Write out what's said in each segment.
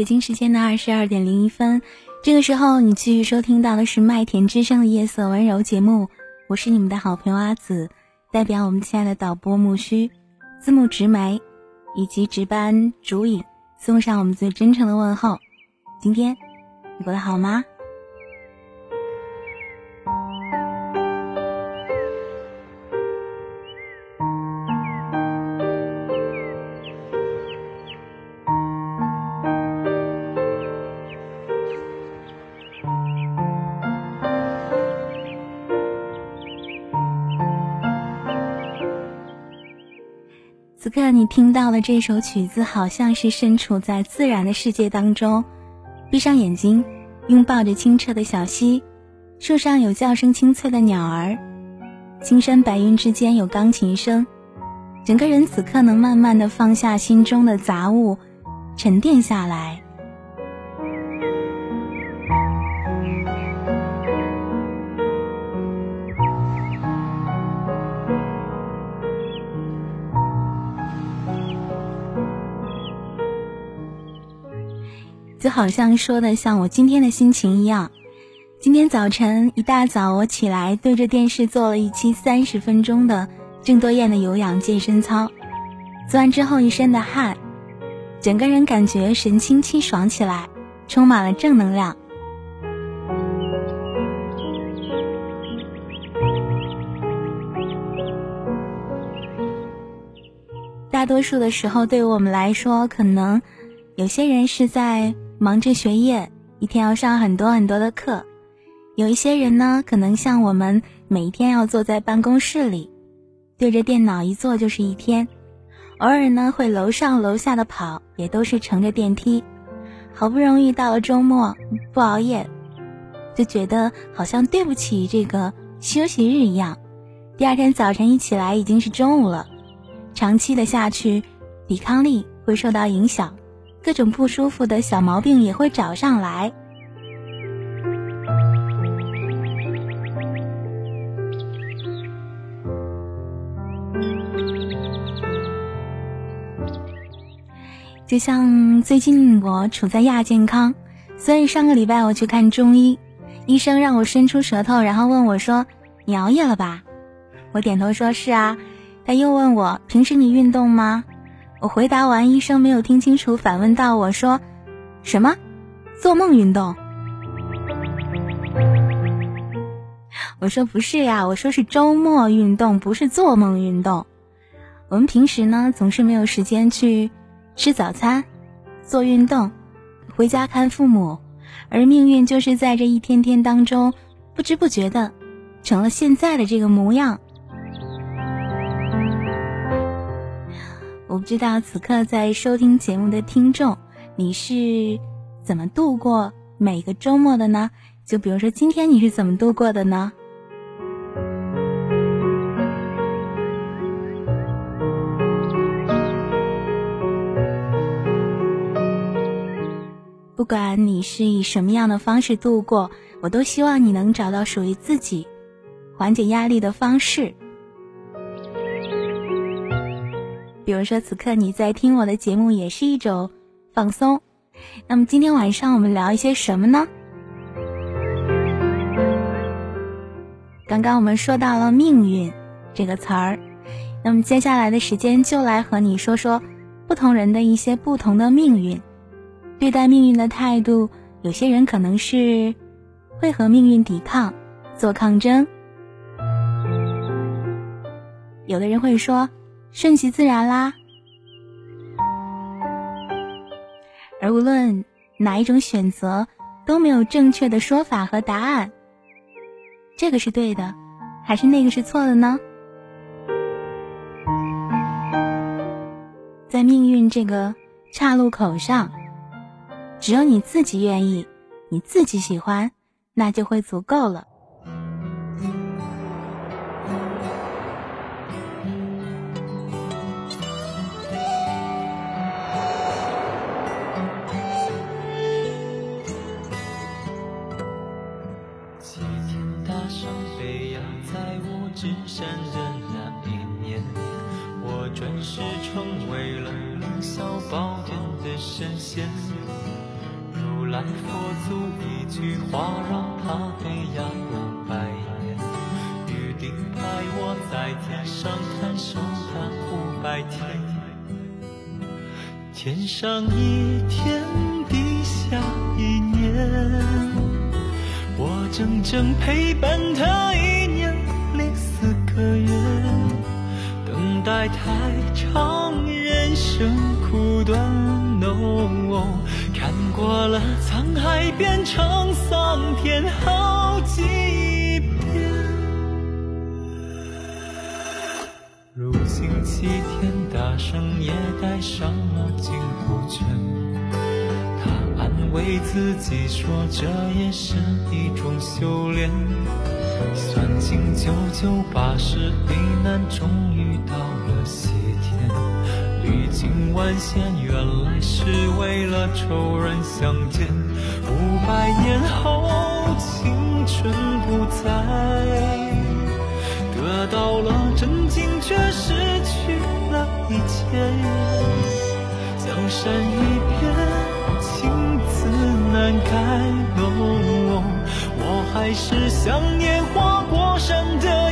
北京时间的二十二点零一分，这个时候你继续收听到的是麦田之声的夜色温柔节目，我是你们的好朋友阿紫，代表我们亲爱的导播木须、字幕直梅以及值班主影，送上我们最真诚的问候。今天你过得好吗？此刻你听到的这首曲子，好像是身处在自然的世界当中，闭上眼睛，拥抱着清澈的小溪，树上有叫声清脆的鸟儿，青山白云之间有钢琴声，整个人此刻能慢慢的放下心中的杂物，沉淀下来。就好像说的像我今天的心情一样，今天早晨一大早我起来对着电视做了一期三十分钟的郑多燕的有氧健身操，做完之后一身的汗，整个人感觉神清气爽起来，充满了正能量。大多数的时候，对于我们来说，可能有些人是在。忙着学业，一天要上很多很多的课。有一些人呢，可能像我们，每一天要坐在办公室里，对着电脑一坐就是一天。偶尔呢，会楼上楼下的跑，也都是乘着电梯。好不容易到了周末，不熬夜，就觉得好像对不起这个休息日一样。第二天早晨一起来已经是中午了，长期的下去，抵抗力会受到影响。各种不舒服的小毛病也会找上来。就像最近我处在亚健康，所以上个礼拜我去看中医，医生让我伸出舌头，然后问我说：“你熬夜了吧？”我点头说是啊。他又问我：“平时你运动吗？”我回答完，医生没有听清楚，反问到我说：“什么？做梦运动？”我说：“不是呀，我说是周末运动，不是做梦运动。我们平时呢，总是没有时间去吃早餐、做运动、回家看父母，而命运就是在这一天天当中，不知不觉的成了现在的这个模样。”我不知道此刻在收听节目的听众，你是怎么度过每个周末的呢？就比如说今天你是怎么度过的呢？不管你是以什么样的方式度过，我都希望你能找到属于自己缓解压力的方式。比如说，此刻你在听我的节目也是一种放松。那么今天晚上我们聊一些什么呢？刚刚我们说到了“命运”这个词儿，那么接下来的时间就来和你说说不同人的一些不同的命运，对待命运的态度。有些人可能是会和命运抵抗，做抗争；有的人会说。顺其自然啦，而无论哪一种选择，都没有正确的说法和答案。这个是对的，还是那个是错的呢？在命运这个岔路口上，只有你自己愿意，你自己喜欢，那就会足够了。转世成为了凌霄宝殿的神仙，如来佛祖一句话，让他黑压五百年。预定派我在天上看守他五百天。天上一天，地下一年，我整整陪伴他一爱太长，人生苦短。哦，看过了沧海变成桑田好几遍，如今齐天大圣也戴上了紧箍圈，他安慰自己说这也是一种修炼，算尽九九八十一难，终于到了西天。历经万险，原来是为了仇人相见。五百年后，青春不在，得到了真经，却失去了一切。江山易变，情字难改。我还是想念花果山的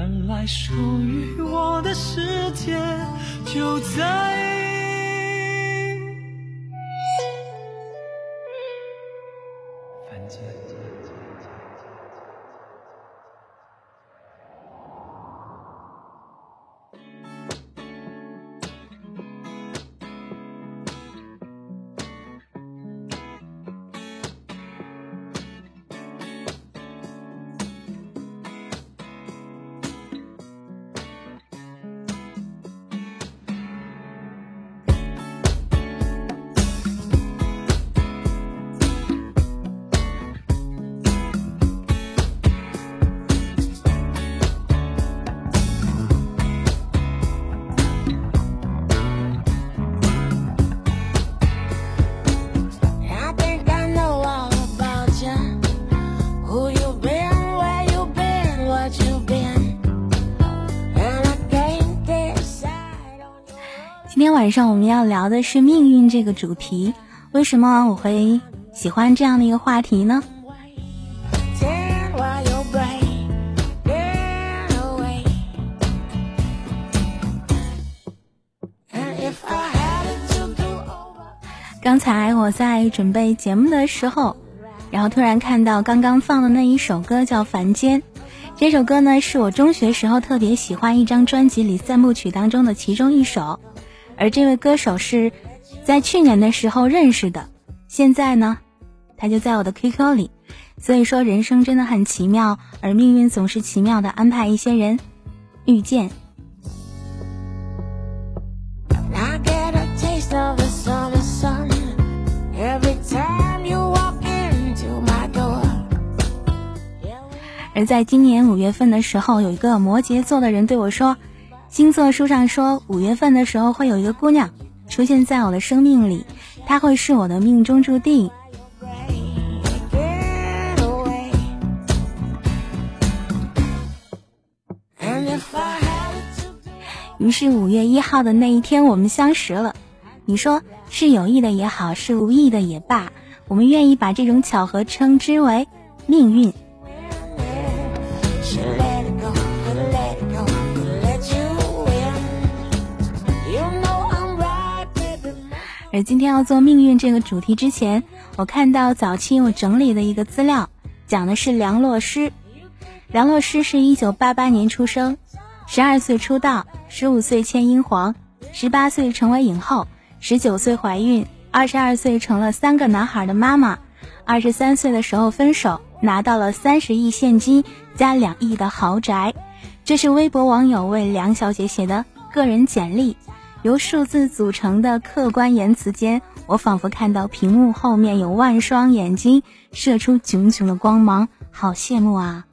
原来属于我的世界就在。上我们要聊的是命运这个主题。为什么我会喜欢这样的一个话题呢？刚才我在准备节目的时候，然后突然看到刚刚放的那一首歌叫《凡间》。这首歌呢，是我中学时候特别喜欢一张专辑里三部曲当中的其中一首。而这位歌手是在去年的时候认识的，现在呢，他就在我的 QQ 里。所以说，人生真的很奇妙，而命运总是奇妙的安排一些人遇见。而在今年五月份的时候，有一个摩羯座的人对我说：“星座书上说，五月份的时候会有一个姑娘出现在我的生命里，她会是我的命中注定。”于是五月一号的那一天，我们相识了。你说是有意的也好，是无意的也罢，我们愿意把这种巧合称之为命运。今天要做命运这个主题之前，我看到早期我整理的一个资料，讲的是梁洛施。梁洛施是一九八八年出生。十二岁出道，十五岁签英皇，十八岁成为影后，十九岁怀孕，二十二岁成了三个男孩的妈妈，二十三岁的时候分手，拿到了三十亿现金加两亿的豪宅。这是微博网友为梁小姐写的个人简历，由数字组成的客观言辞间，我仿佛看到屏幕后面有万双眼睛射出炯炯的光芒，好羡慕啊！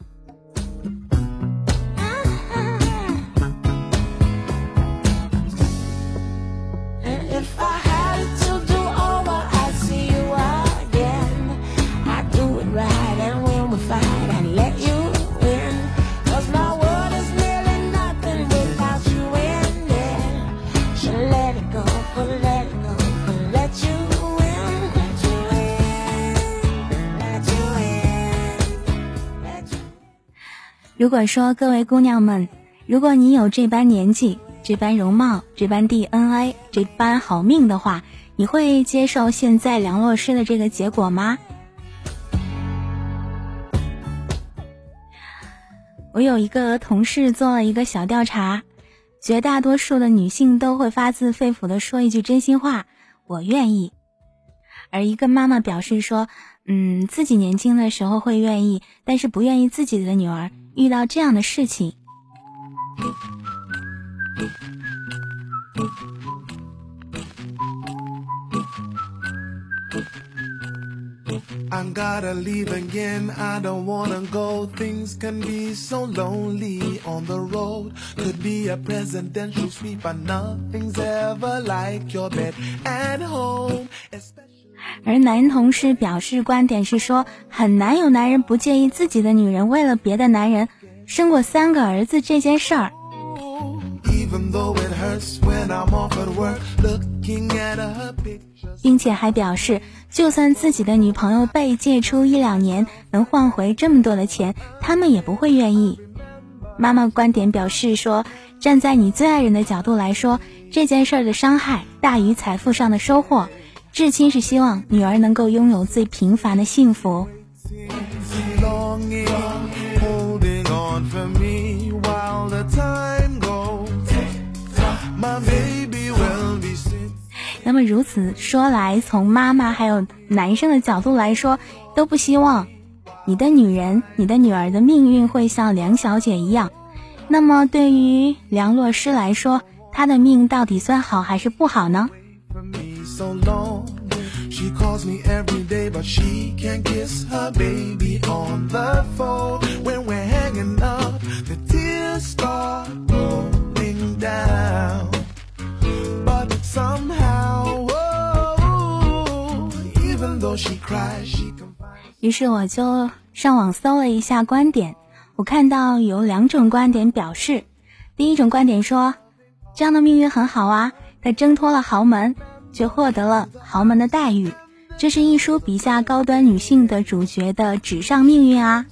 如果说各位姑娘们，如果你有这般年纪、这般容貌、这般 DNA、这般好命的话，你会接受现在梁洛施的这个结果吗？我有一个同事做了一个小调查，绝大多数的女性都会发自肺腑的说一句真心话：“我愿意。”而一个妈妈表示说：“嗯，自己年轻的时候会愿意，但是不愿意自己的女儿。”遇到这样的事情。而男同事表示观点是说，很难有男人不介意自己的女人为了别的男人生过三个儿子这件事儿，并且还表示，就算自己的女朋友被借出一两年能换回这么多的钱，他们也不会愿意。妈妈观点表示说，站在你最爱人的角度来说，这件事儿的伤害大于财富上的收获。至亲是希望女儿能够拥有最平凡的幸福。那么如此说来，从妈妈还有男生的角度来说，都不希望你的女人、你的女儿的命运会像梁小姐一样。那么对于梁洛施来说，她的命到底算好还是不好呢 so no she calls me every day, but she can't kiss her baby on the phone. When we're hanging up, the tears start rolling down. But somehow, oh, even though she cries, she can. 于是我就上网搜了一下观点，我看到有两种观点表示，第一种观点说，这样的命运很好啊，他挣脱了豪门，却获得了豪门的待遇，这是一书笔下高端女性的主角的纸上命运啊。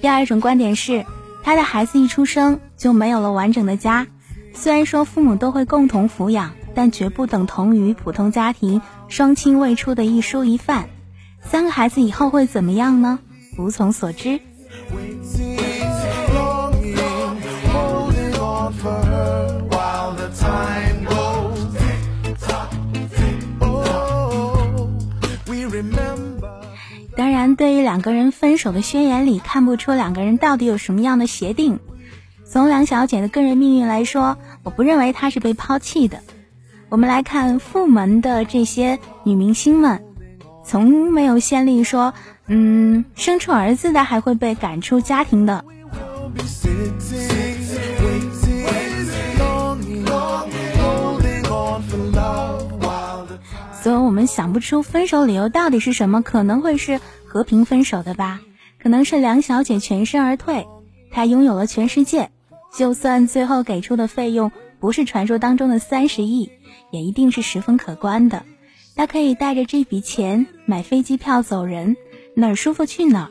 第二种观点是，她的孩子一出生就没有了完整的家，虽然说父母都会共同抚养，但绝不等同于普通家庭双亲未出的一书一饭。三个孩子以后会怎么样呢？无从所知。当然，对于两个人分手的宣言里看不出两个人到底有什么样的协定。从梁小姐的个人命运来说，我不认为她是被抛弃的。我们来看富门的这些女明星们，从没有先例说，嗯，生出儿子的还会被赶出家庭的。所以我们想不出分手理由到底是什么，可能会是和平分手的吧？可能是梁小姐全身而退，她拥有了全世界，就算最后给出的费用不是传说当中的三十亿，也一定是十分可观的。她可以带着这笔钱买飞机票走人，哪儿舒服去哪儿，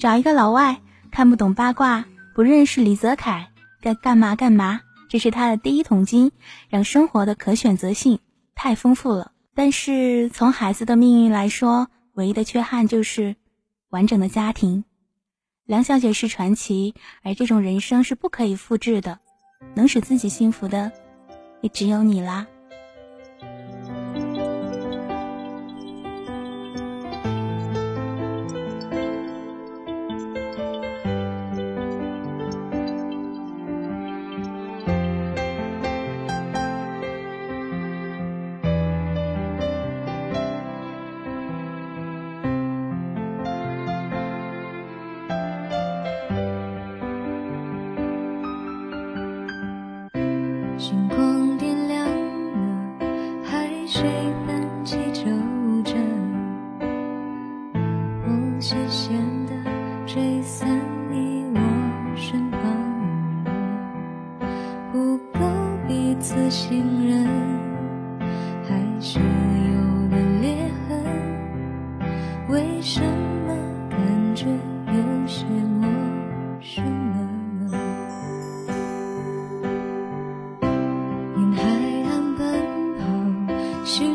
找一个老外看不懂八卦，不认识李泽楷，该干嘛干嘛，这是她的第一桶金，让生活的可选择性太丰富了。但是从孩子的命运来说，唯一的缺憾就是完整的家庭。梁小姐是传奇，而这种人生是不可以复制的。能使自己幸福的，也只有你啦。许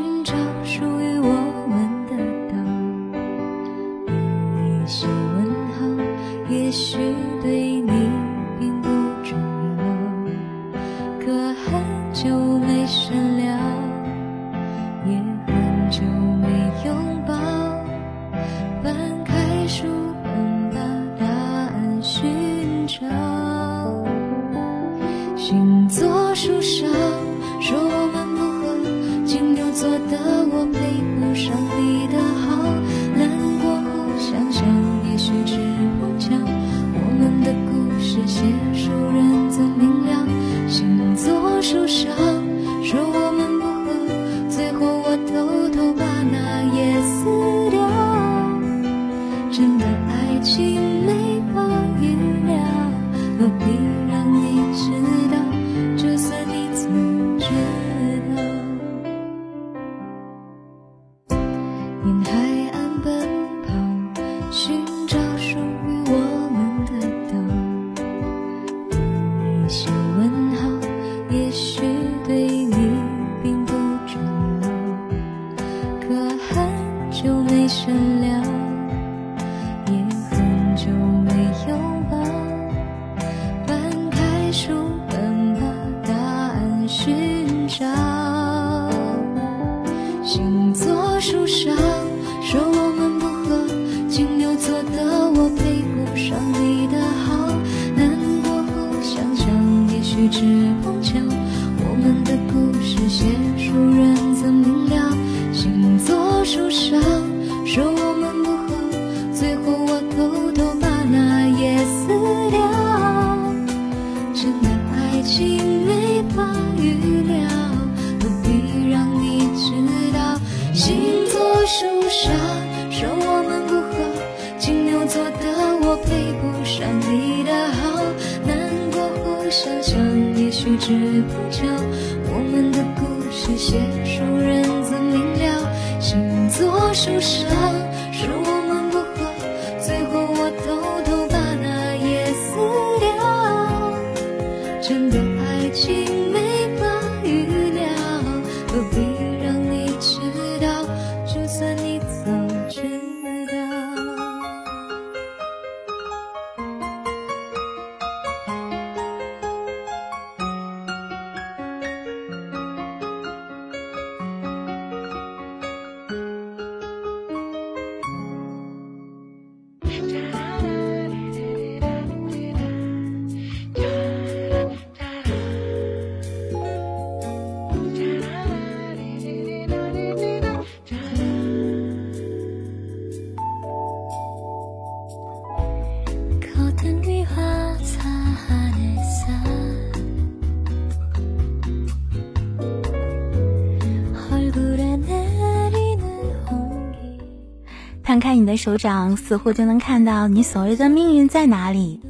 的手掌，似乎就能看到你所谓的命运在哪里。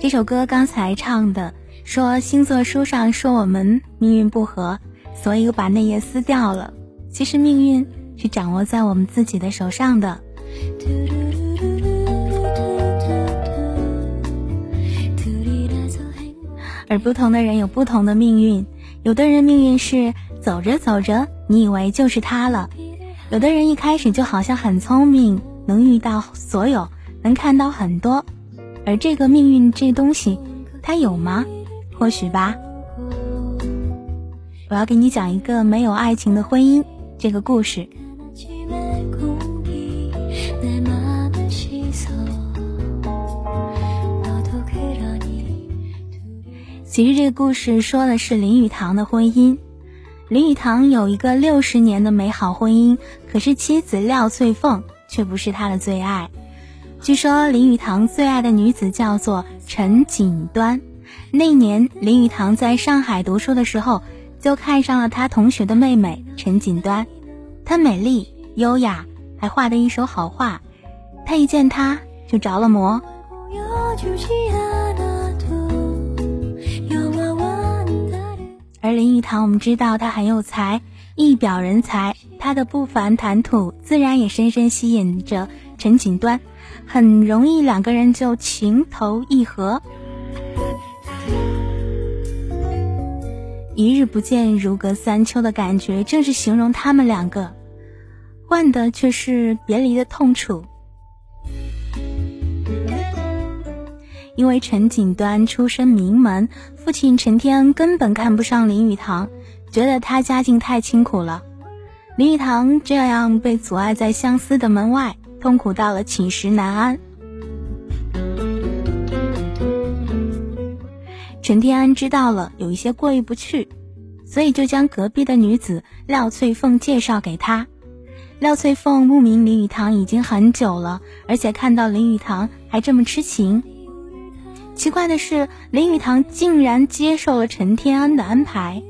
这首歌刚才唱的说星座书上说我们命运不合，所以我把那页撕掉了。其实命运是掌握在我们自己的手上的。而不同的人有不同的命运，有的人命运是走着走着，你以为就是他了；有的人一开始就好像很聪明，能遇到所有，能看到很多。而这个命运这东西，它有吗？或许吧。我要给你讲一个没有爱情的婚姻这个故事。其实这个故事说的是林语堂的婚姻。林语堂有一个六十年的美好婚姻，可是妻子廖翠凤却不是他的最爱。据说林语堂最爱的女子叫做陈锦端。那年林语堂在上海读书的时候，就看上了他同学的妹妹陈锦端。她美丽优雅，还画得一手好画。他一见她就着了魔。而林语堂，我们知道他很有才，一表人才。他的不凡谈吐，自然也深深吸引着陈锦端，很容易两个人就情投意合。一日不见，如隔三秋的感觉，正是形容他们两个，换的却是别离的痛楚。因为陈锦端出身名门，父亲陈天恩根本看不上林语堂，觉得他家境太清苦了。林语堂这样被阻碍在相思的门外，痛苦到了寝食难安。陈天安知道了，有一些过意不去，所以就将隔壁的女子廖翠凤介绍给他。廖翠凤慕名林语堂已经很久了，而且看到林语堂还这么痴情。奇怪的是，林语堂竟然接受了陈天安的安排。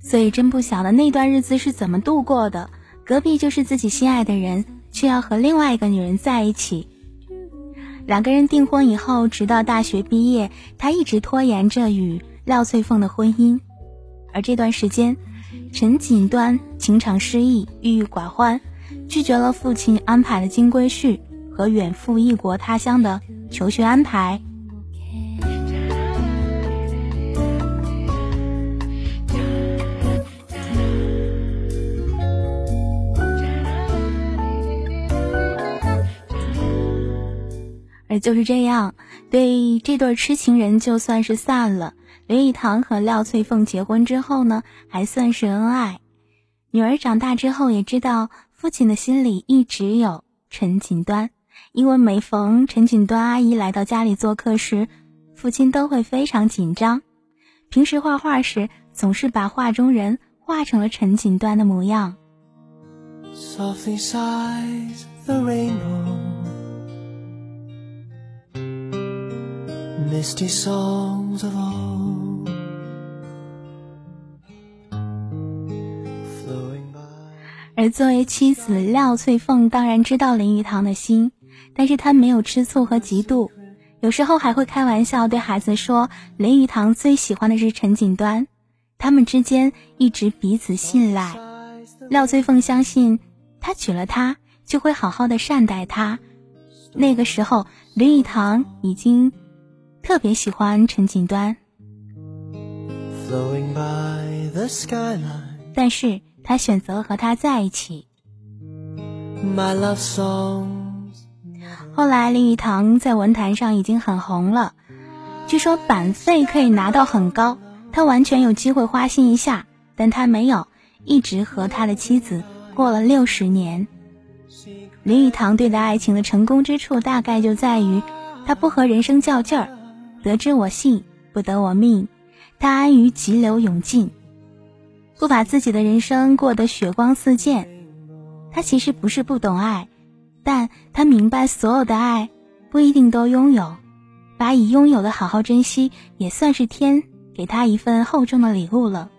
所以真不晓得那段日子是怎么度过的。隔壁就是自己心爱的人，却要和另外一个女人在一起。两个人订婚以后，直到大学毕业，他一直拖延着与廖翠凤的婚姻。而这段时间，陈锦端情场失意，郁郁寡欢，拒绝了父亲安排的金龟婿和远赴异国他乡的求学安排。而就是这样，对这对痴情人就算是散了。林语堂和廖翠凤结婚之后呢，还算是恩爱。女儿长大之后也知道，父亲的心里一直有陈锦端，因为每逢陈锦端阿姨来到家里做客时，父亲都会非常紧张。平时画画时，总是把画中人画成了陈锦端的模样。soft inside the rain room 而作为妻子廖翠凤当然知道林语堂的心，但是她没有吃醋和嫉妒，有时候还会开玩笑对孩子说：“林语堂最喜欢的是陈锦端，他们之间一直彼此信赖。”廖翠凤相信，他娶了她就会好好的善待她。那个时候，林语堂已经。特别喜欢陈锦端，但是他选择和他在一起。后来林语堂在文坛上已经很红了，据说版费可以拿到很高，他完全有机会花心一下，但他没有，一直和他的妻子过了六十年。林语堂对待爱情的成功之处，大概就在于他不和人生较劲儿。得之我幸，不得我命。他安于急流勇进，不把自己的人生过得血光四溅，他其实不是不懂爱，但他明白所有的爱不一定都拥有，把已拥有的好好珍惜，也算是天给他一份厚重的礼物了。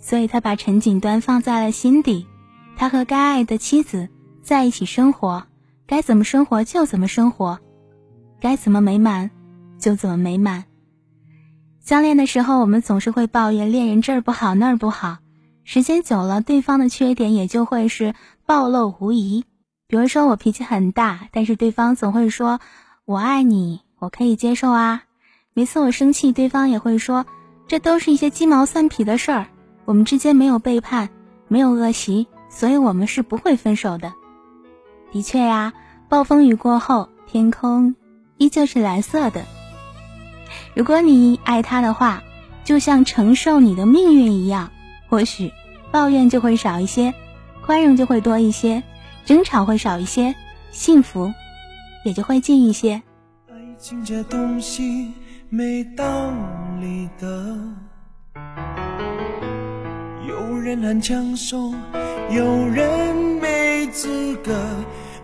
所以他把陈锦端放在了心底，他和该爱的妻子在一起生活，该怎么生活就怎么生活，该怎么美满就怎么美满。相恋的时候，我们总是会抱怨恋人这儿不好那儿不好，时间久了，对方的缺点也就会是暴露无遗。比如说我脾气很大，但是对方总会说我爱你，我可以接受啊。每次我生气，对方也会说这都是一些鸡毛蒜皮的事儿。我们之间没有背叛，没有恶习，所以我们是不会分手的。的确呀，暴风雨过后，天空依旧是蓝色的。如果你爱他的话，就像承受你的命运一样，或许抱怨就会少一些，宽容就会多一些，争吵会少一些，幸福也就会近一些。爱情这东西没道理的。有人很抢手，有人没资格，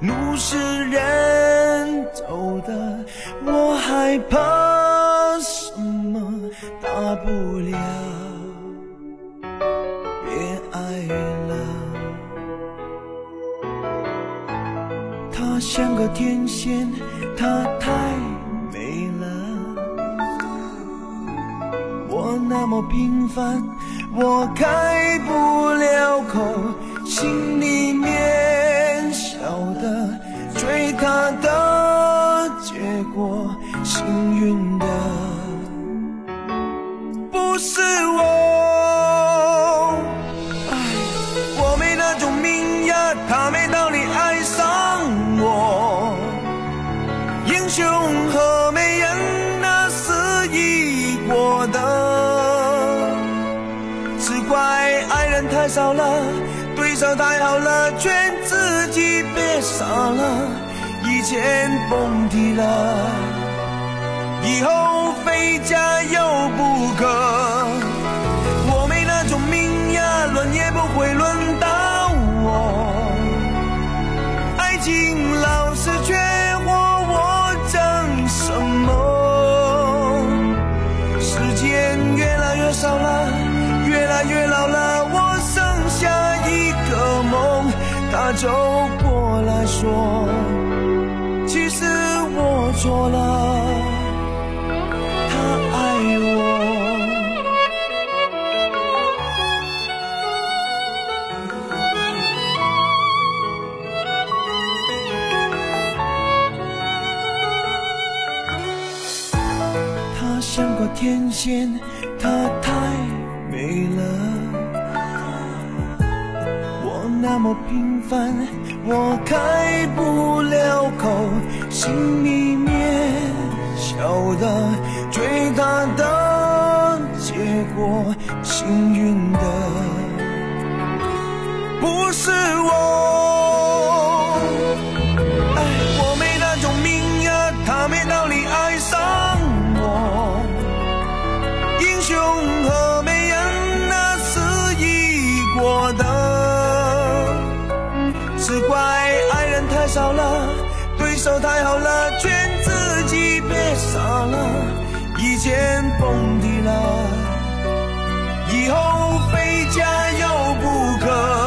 路是人走的，我害怕什么大不了，别爱了。她像个天仙，她太美了，我那么平凡。我开不了口，心里面要的追他的结果，幸运的不是我。哎，我没那种命呀，他没道理爱上我。英雄和太少了，对手太好了，劝自己别傻了，以前蹦迪了，以后非加油不可。我没那种命呀，轮也不会轮走过来说：“其实我错了，他爱我。”他像个天仙，么平凡，我开不了口，心里面晓得最大的结果，幸运的不是我。手太好了，劝自己别傻了。以前蹦迪了，以后非加油不可。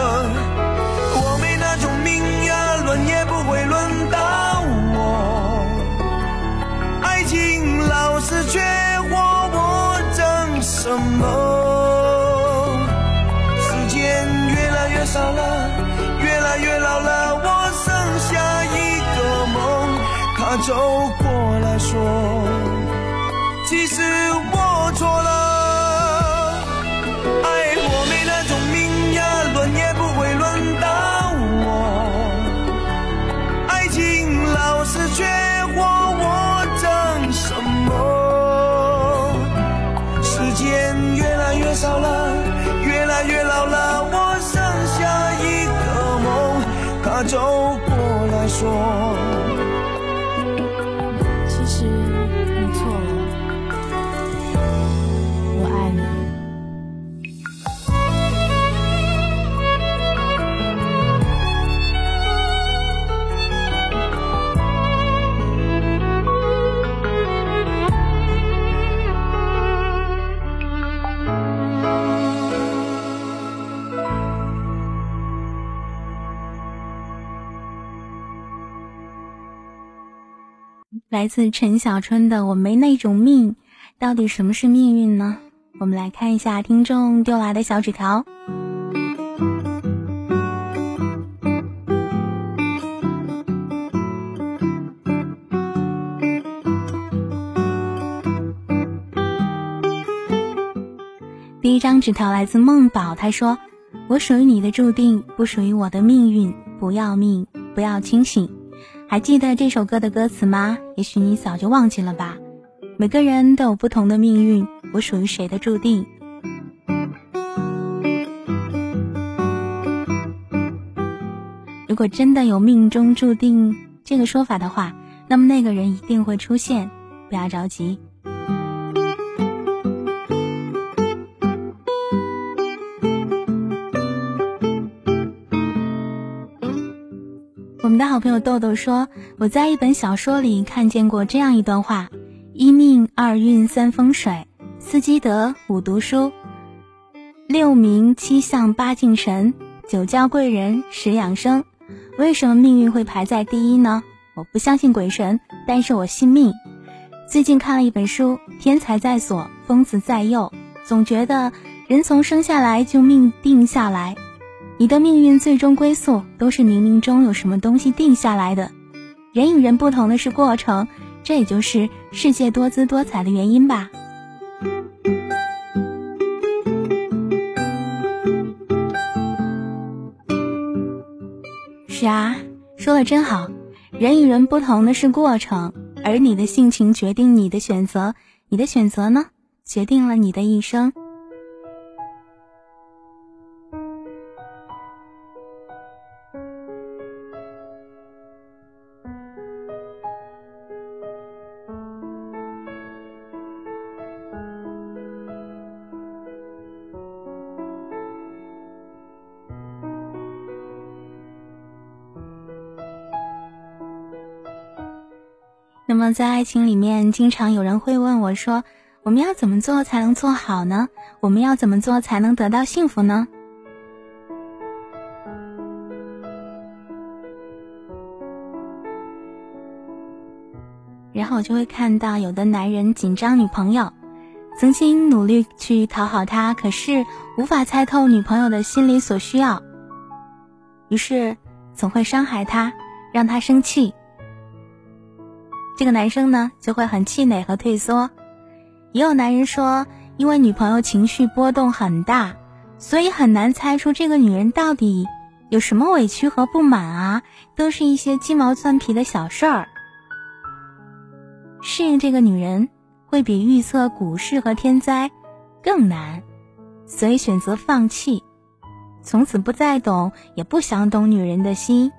来自陈小春的《我没那种命》，到底什么是命运呢？我们来看一下听众丢来的小纸条。第一张纸条来自梦宝，他说：“我属于你的注定，不属于我的命运。不要命，不要清醒。”还记得这首歌的歌词吗？也许你早就忘记了吧。每个人都有不同的命运，我属于谁的注定？如果真的有命中注定这个说法的话，那么那个人一定会出现，不要着急。们的好朋友豆豆说：“我在一本小说里看见过这样一段话：一命二运三风水，四积德五读书，六名七相八敬神，九交贵人十养生。为什么命运会排在第一呢？我不相信鬼神，但是我信命。最近看了一本书，天才在左，疯子在右，总觉得人从生下来就命定下来。”你的命运最终归宿，都是冥冥中有什么东西定下来的。人与人不同的是过程，这也就是世界多姿多彩的原因吧。是啊，说的真好。人与人不同的是过程，而你的性情决定你的选择，你的选择呢，决定了你的一生。那么，在爱情里面，经常有人会问我说：“我们要怎么做才能做好呢？我们要怎么做才能得到幸福呢？”然后我就会看到有的男人紧张女朋友，曾经努力去讨好她，可是无法猜透女朋友的心里所需要，于是总会伤害她，让她生气。这个男生呢，就会很气馁和退缩。也有男人说，因为女朋友情绪波动很大，所以很难猜出这个女人到底有什么委屈和不满啊，都是一些鸡毛蒜皮的小事儿。适应这个女人，会比预测股市和天灾更难，所以选择放弃，从此不再懂，也不想懂女人的心。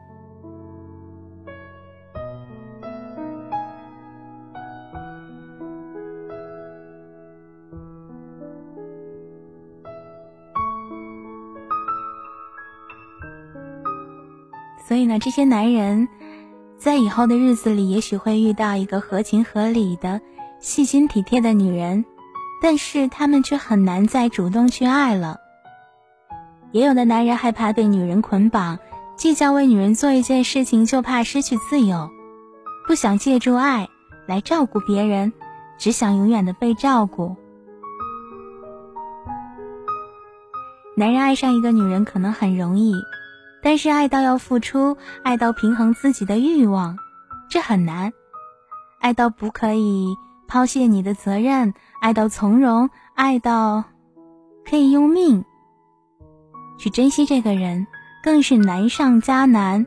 所以呢，这些男人在以后的日子里，也许会遇到一个合情合理的、细心体贴的女人，但是他们却很难再主动去爱了。也有的男人害怕被女人捆绑，计较为女人做一件事情就怕失去自由，不想借助爱来照顾别人，只想永远的被照顾。男人爱上一个女人可能很容易。但是爱到要付出，爱到平衡自己的欲望，这很难；爱到不可以抛卸你的责任，爱到从容，爱到可以用命去珍惜这个人，更是难上加难。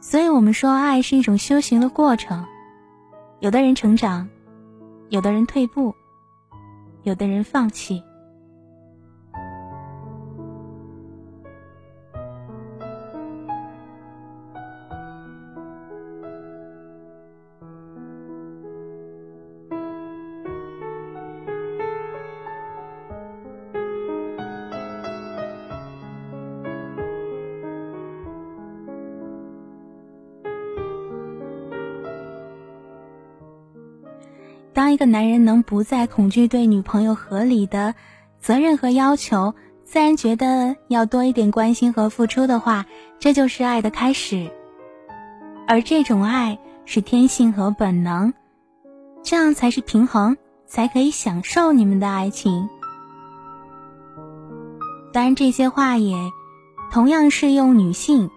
所以，我们说，爱是一种修行的过程。有的人成长，有的人退步，有的人放弃。个男人能不再恐惧对女朋友合理的责任和要求，自然觉得要多一点关心和付出的话，这就是爱的开始。而这种爱是天性和本能，这样才是平衡，才可以享受你们的爱情。当然，这些话也同样适用女性。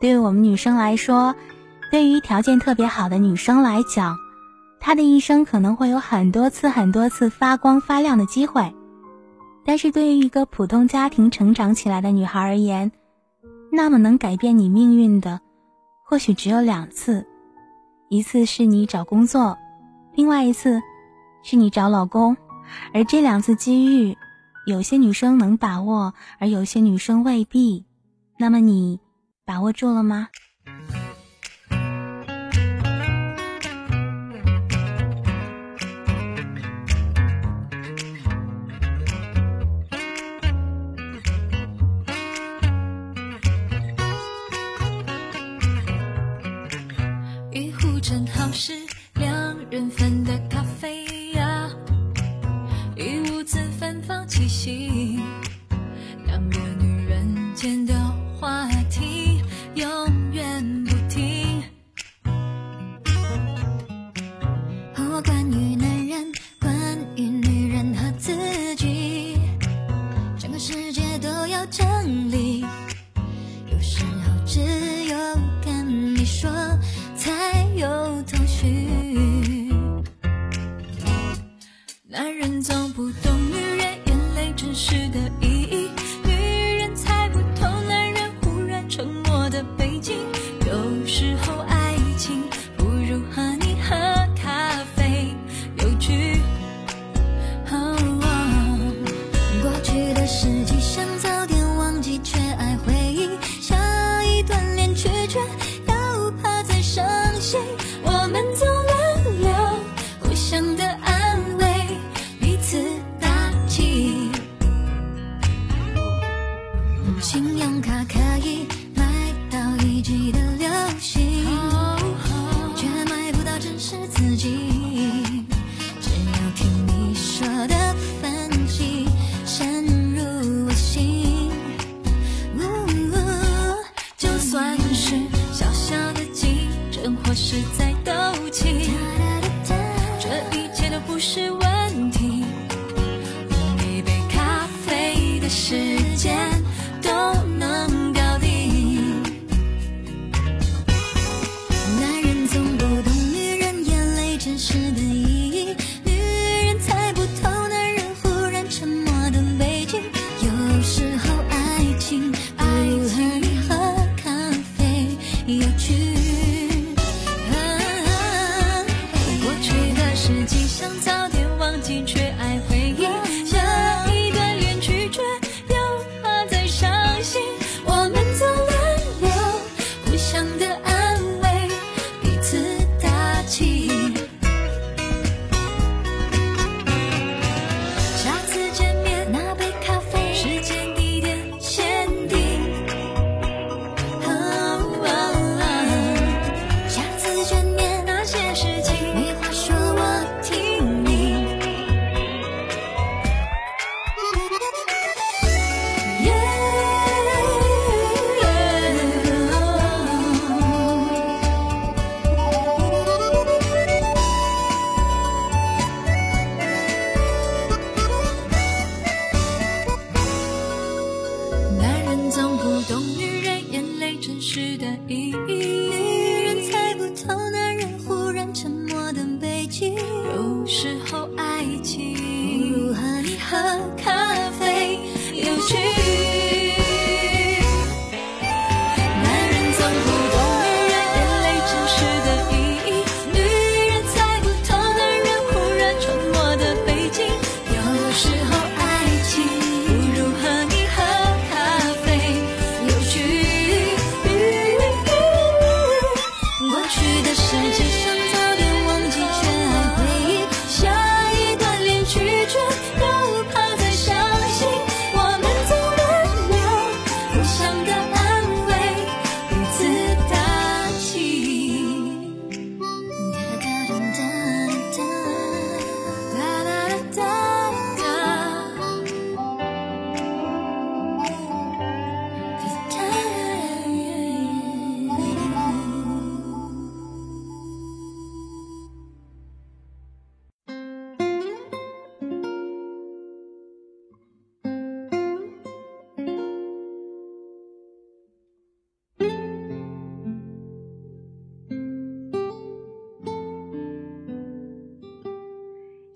对于我们女生来说，对于条件特别好的女生来讲，她的一生可能会有很多次、很多次发光发亮的机会。但是对于一个普通家庭成长起来的女孩而言，那么能改变你命运的，或许只有两次：一次是你找工作，另外一次是你找老公。而这两次机遇，有些女生能把握，而有些女生未必。那么你把握住了吗？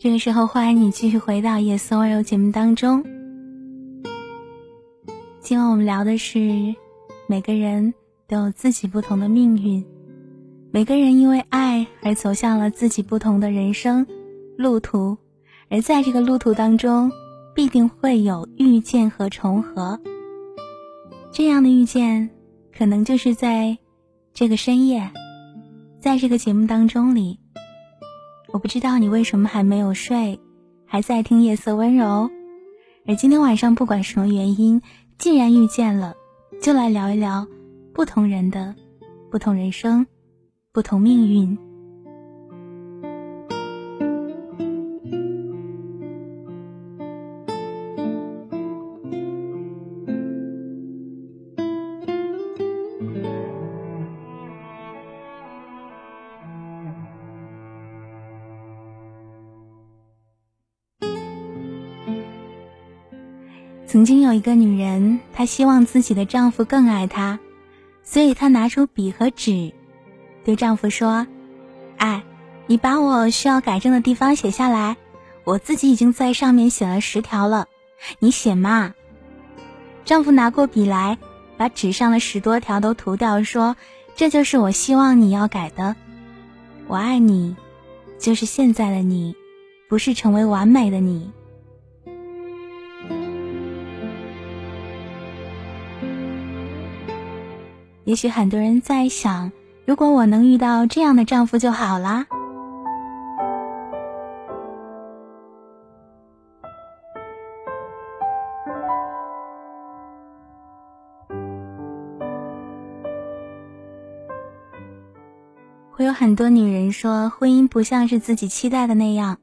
这个时候，欢迎你继续回到《夜色温柔》节目当中。今晚我们聊的是，每个人都有自己不同的命运，每个人因为爱而走向了自己不同的人生路途，而在这个路途当中，必定会有遇见和重合。这样的遇见，可能就是在这个深夜，在这个节目当中里。我不知道你为什么还没有睡，还在听夜色温柔。而今天晚上不管什么原因，既然遇见了，就来聊一聊不同人的不同人生，不同命运。曾经有一个女人，她希望自己的丈夫更爱她，所以她拿出笔和纸，对丈夫说：“哎，你把我需要改正的地方写下来，我自己已经在上面写了十条了，你写嘛。”丈夫拿过笔来，把纸上的十多条都涂掉，说：“这就是我希望你要改的。我爱你，就是现在的你，不是成为完美的你。”也许很多人在想，如果我能遇到这样的丈夫就好啦。会有很多女人说，婚姻不像是自己期待的那样，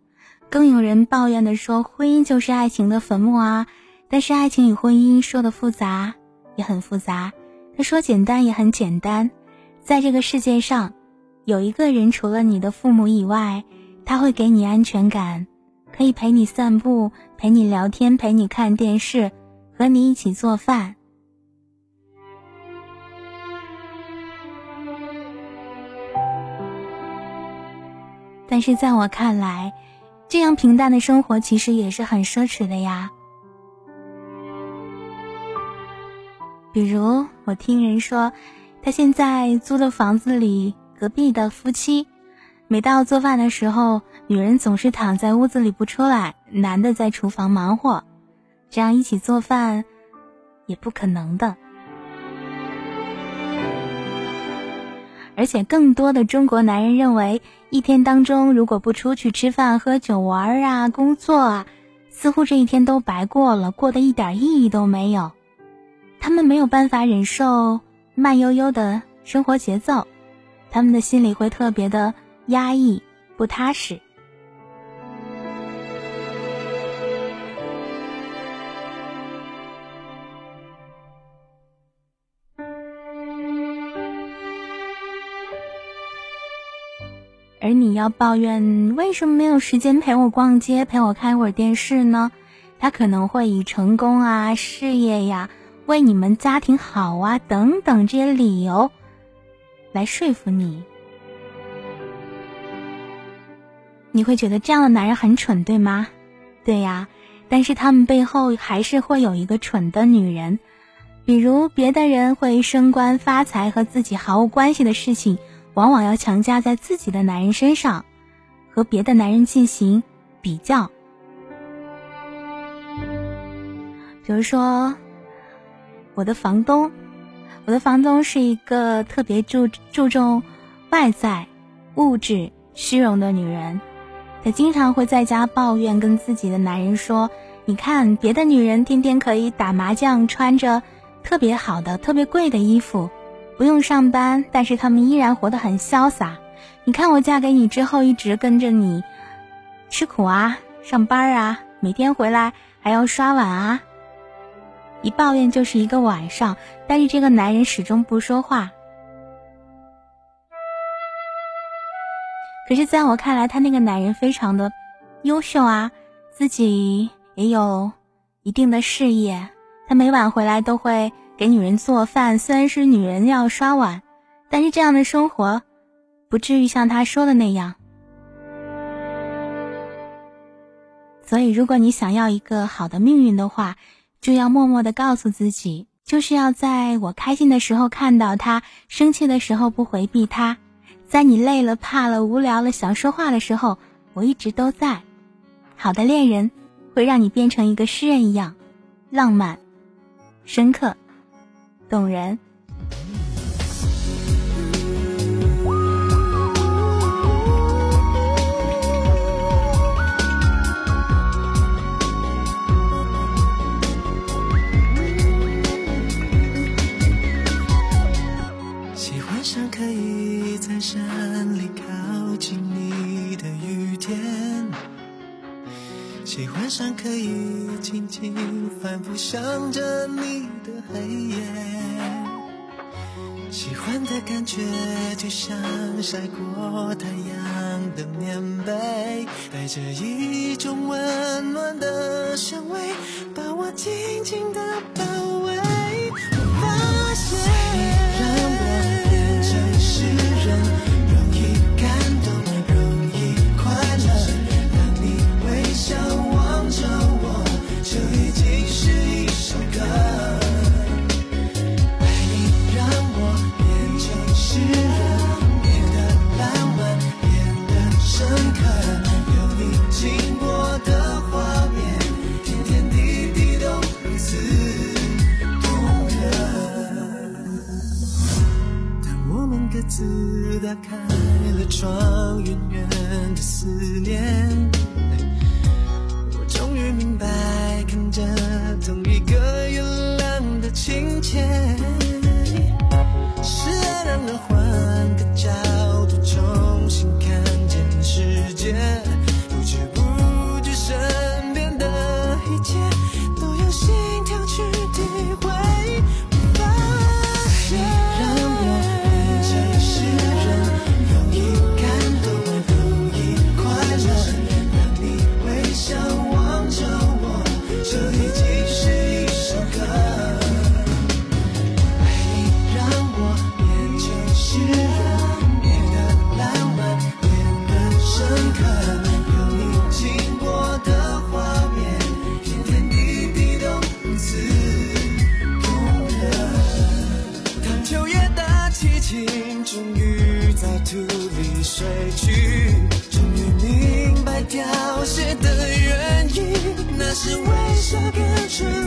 更有人抱怨的说，婚姻就是爱情的坟墓啊。但是爱情与婚姻说的复杂，也很复杂。他说：“简单也很简单，在这个世界上，有一个人除了你的父母以外，他会给你安全感，可以陪你散步，陪你聊天，陪你看电视，和你一起做饭。但是在我看来，这样平淡的生活其实也是很奢侈的呀。”比如，我听人说，他现在租的房子里，隔壁的夫妻，每到做饭的时候，女人总是躺在屋子里不出来，男的在厨房忙活，这样一起做饭，也不可能的。而且，更多的中国男人认为，一天当中如果不出去吃饭、喝酒、玩啊、工作啊，似乎这一天都白过了，过得一点意义都没有。他们没有办法忍受慢悠悠的生活节奏，他们的心里会特别的压抑、不踏实。而你要抱怨为什么没有时间陪我逛街、陪我看一会儿电视呢？他可能会以成功啊、事业呀。为你们家庭好啊，等等这些理由，来说服你，你会觉得这样的男人很蠢，对吗？对呀，但是他们背后还是会有一个蠢的女人，比如别的人会升官发财和自己毫无关系的事情，往往要强加在自己的男人身上，和别的男人进行比较，比如说。我的房东，我的房东是一个特别注注重外在、物质、虚荣的女人。她经常会在家抱怨，跟自己的男人说：“你看，别的女人天天可以打麻将，穿着特别好的、特别贵的衣服，不用上班，但是她们依然活得很潇洒。你看，我嫁给你之后，一直跟着你吃苦啊，上班啊，每天回来还要刷碗啊。”一抱怨就是一个晚上，但是这个男人始终不说话。可是，在我看来，他那个男人非常的优秀啊，自己也有一定的事业。他每晚回来都会给女人做饭，虽然是女人要刷碗，但是这样的生活不至于像他说的那样。所以，如果你想要一个好的命运的话，就要默默的告诉自己，就是要在我开心的时候看到他，生气的时候不回避他，在你累了、怕了、无聊了、想说话的时候，我一直都在。好的恋人会让你变成一个诗人一样，浪漫、深刻、动人。在山里靠近你的雨天，喜欢上可以静静反复想着你的黑夜，喜欢的感觉就像晒过太阳的棉被，带着一种温暖的香味，把我紧紧的抱。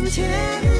前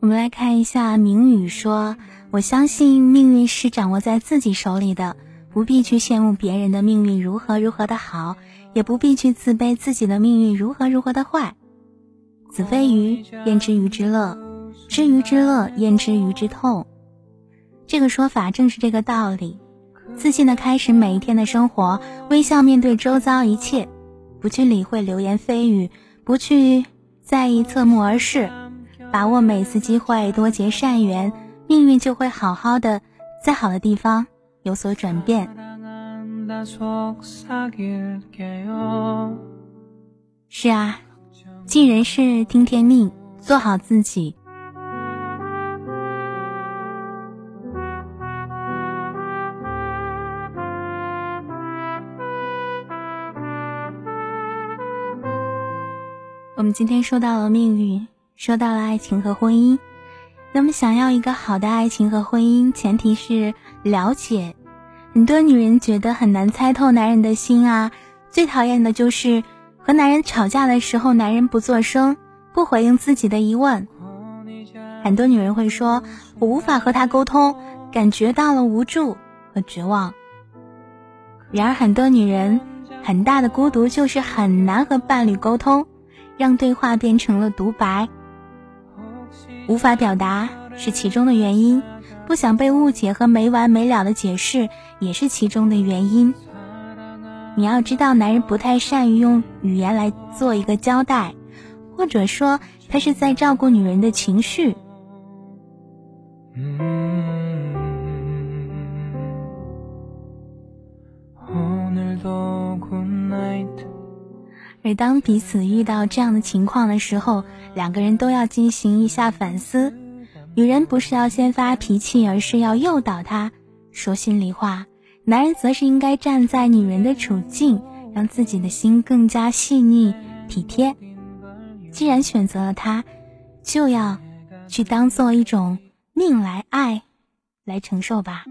我们来看一下明宇说：“我相信命运是掌握在自己手里的，不必去羡慕别人的命运如何如何的好，也不必去自卑自己的命运如何如何的坏。子非鱼，焉知鱼之乐？知鱼之乐，焉知鱼之痛？这个说法正是这个道理。自信的开始每一天的生活，微笑面对周遭一切，不去理会流言蜚语，不去在意侧目而视，把握每次机会，多结善缘，命运就会好好的，在好的地方有所转变。是啊，尽人事，听天命，做好自己。我们今天说到了命运，说到了爱情和婚姻。那么，想要一个好的爱情和婚姻，前提是了解。很多女人觉得很难猜透男人的心啊，最讨厌的就是和男人吵架的时候，男人不作声，不回应自己的疑问。很多女人会说：“我无法和他沟通，感觉到了无助和绝望。”然而，很多女人很大的孤独就是很难和伴侣沟通。让对话变成了独白，无法表达是其中的原因，不想被误解和没完没了的解释也是其中的原因。你要知道，男人不太善于用语言来做一个交代，或者说他是在照顾女人的情绪。而当彼此遇到这样的情况的时候，两个人都要进行一下反思。女人不是要先发脾气，而是要诱导他说心里话；男人则是应该站在女人的处境，让自己的心更加细腻体贴。既然选择了他，就要去当做一种命来爱，来承受吧。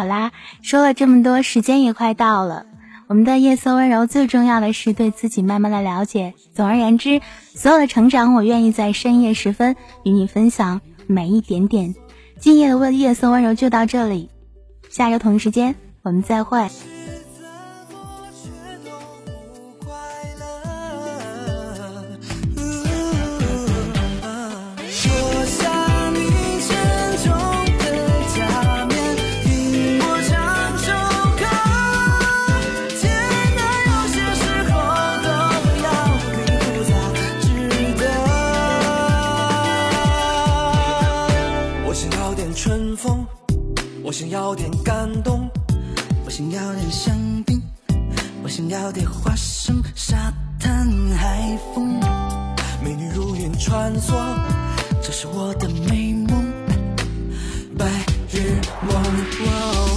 好啦，说了这么多，时间也快到了。我们的夜色温柔，最重要的是对自己慢慢的了解。总而言之，所有的成长，我愿意在深夜时分与你分享每一点点。今夜的夜色温柔就到这里，下周同一时间我们再会。我想要点感动，我想要点香槟，我想要点花生、沙滩、海风，美女如云穿梭，这是我的美梦，白日梦。